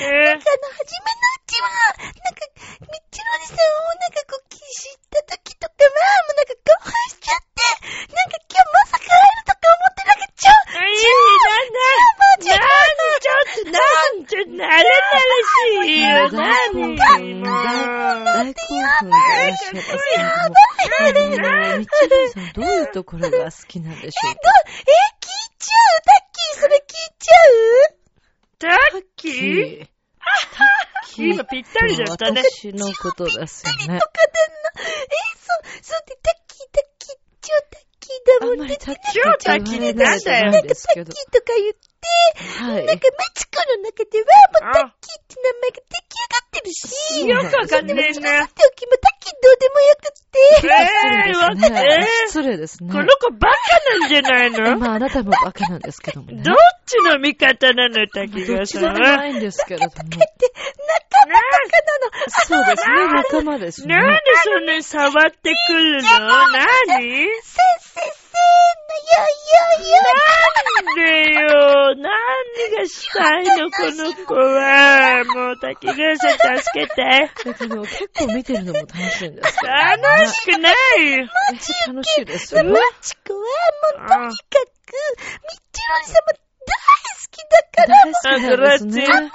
で、えなんかあの、初めのうちは、なんか、ミッチロニさんをなんかこう、知った時とかは、もうなんか興奮しちゃって、なんか今日まさか会えるとか思ってなんか超、ー、いい、なんだなんちょっと、なんちょっと、あれならしいよ。大興奮、大興奮でいらっしゃいますけども、あの、みちるさん、どういうところが好きなんでしょうかえ、聞いちゃうタッキー、それ聞いちゃうタッキーキー今ぴったりだったね。私のことですよねと。かだな。え、そう、そうで、タッキー、タッキー、超タッキーだもんね。あんまりタッキ超ーってタッキーないじゃないですけどタッ。キーとか言って、はい。なんかマチコの中では、もうタッキーって名前が出来上がってるし、よくわかんねえなさておきもタッキどうでもよくって。えー、わ失礼ですね。え失礼ですねこ。の子バカなんじゃないの？まあ、あなたもバカなんですけどもね。どっちの味方なの、滝どっ川さんちでもは。ないんですけれども。仲間バカなの。そうですね、仲間ですね。なんでそんなに触ってくるの？何せっせっせーの、よいよいよなんでよ？何がしたいのこの子は？もう滝川さん助けて。結構見てるのも楽しいんですけど。楽しくない。よ。めっちゃ楽しいですよ。ね。マチコはもうとにかく、ミッチェロニ様大好きだから、大好きなんですね。あ、もう、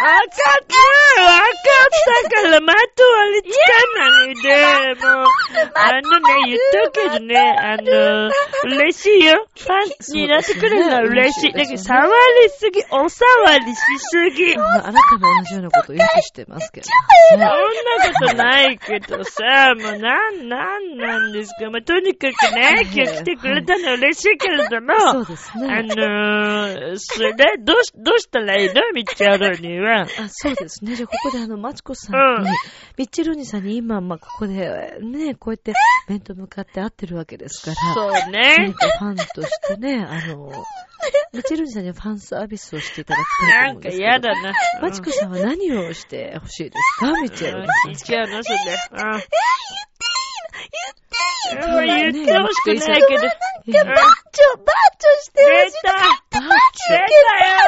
わかったわかったから、まとわりつかないで、もう、あのね、言っとくけどね、あの、嬉しいよ。ファンになってくれるのは嬉しい。だけど、触りすぎ、お触りしすぎ。そんまああなたも同じようなことをよくしてますけど。ねなことないけどさ、もうなん、なんなんですか。まあ、とにかくね、今 <laughs> 日来てくれたのは嬉しいけれども、そうですあね。のー、それ、どうし、どうしたらいいのみちゃろには。あ、そうですね。じゃあ、ここであの、マチコさんうんに、ミッチェルニさんに今、まあ、ここで、ね、こうやって面と向かって会ってるわけですから、そう何ね。かファンとしてね、あの、ミッチェルニさんにはファンサービスをしていただきたいとなんか思うんですけど。嫌だな。マチコさんは何をしてほしいですか？ミッチェルニさん。言っちゃうのそれ。うん。言っていいのうん言ってほしくないけど。いやバーチョ、バーチョしてほ出し出たよ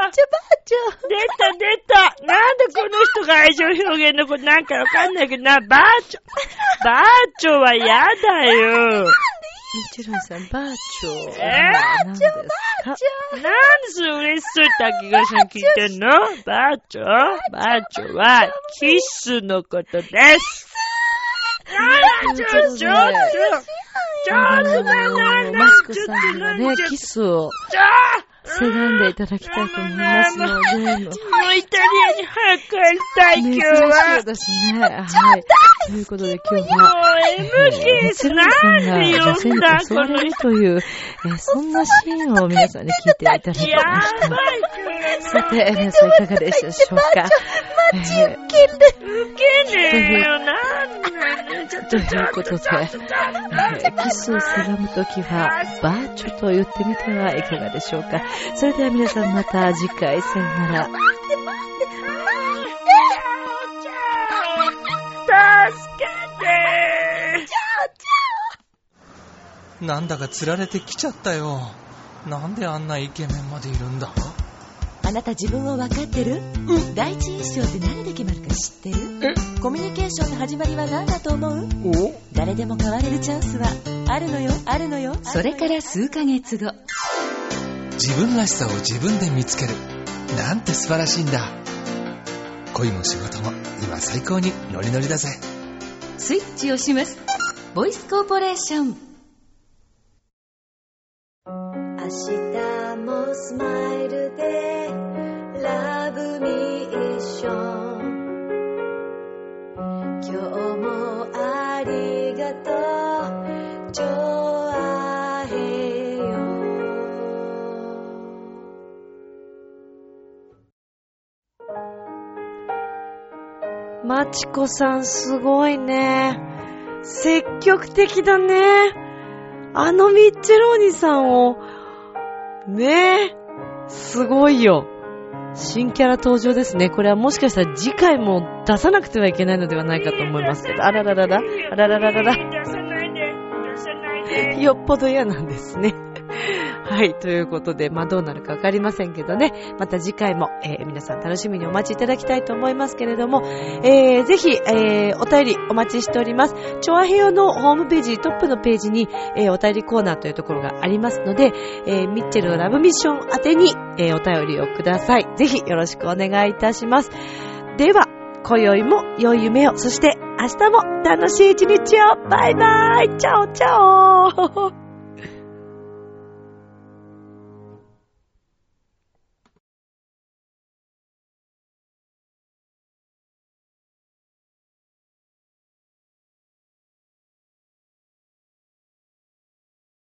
バーチョ、バーチョ。出た出たなんでこの人が愛情表現のことなんかわかんないけどな、バーチョ。<laughs> バーチョは嫌だよ。ミッチェルニさん、バーチョえ？は何ですかなんでそれ嬉しそう滝川さん聞いてんの？バーチョバーチョは、キッスのことです。あら、ちょ、ちょ、ちょ、ちょ、ちょ、あのちょ、な、な、な、マチコちょっとさんにはね、キスをちょせがんでいただきたいと思いますので、もうもうイタリアに早く帰りたい、今日珍しは。いですね。はい。ということで今日もは、う MK なんで女性に、襲われこの人。るという、えーそんなシーンを皆さんに聞いていただきました。さて、皆さんいかがでしたでしょうか、えーウケねえよ、なんなのちょっということで、えーキスをせがむときは、バーチョと言ってみてはいかがでしょうか。<laughs> それでは皆さんまた次回、さよなら。助けてなんだか釣られてきちゃったよ。なんであんなイケメンまでいるんだ？あなた自分を分かってる？第一印象って何で決まるか知ってる？コミュニケーションの始まりは何だと思う？お？誰でも変われるチャンスはあるのよあるのよ。それから数ヶ月後自分らしさを自分で見つける。なんて素晴らしいんだ。恋も仕事も今最高にノリノリだぜ。スイッチをしますボイスコーポレーション明日もスマイルマチコさんすごいね。積極的だね。あのミッチェローニさんを、ねえ、すごいよ。新キャラ登場ですね。これはもしかしたら次回も出さなくてはいけないのではないかと思いますけど。<laughs> あらららら、あららららら。<laughs> よっぽど嫌なんですね。はい。ということで、まあどうなるかわかりませんけどね。また次回も、えー皆さん楽しみにお待ちいただきたいと思いますけれども、えーぜひ、えーお便りお待ちしております。チョアヘヨのホームページ、トップのページに、えーお便りコーナーというところがありますので、えーミッチェルのラブミッション宛てに、えーお便りをください。ぜひよろしくお願いいたします。では、今宵も良い夢を、そして明日も楽しい一日を。バイバイチャオチャオ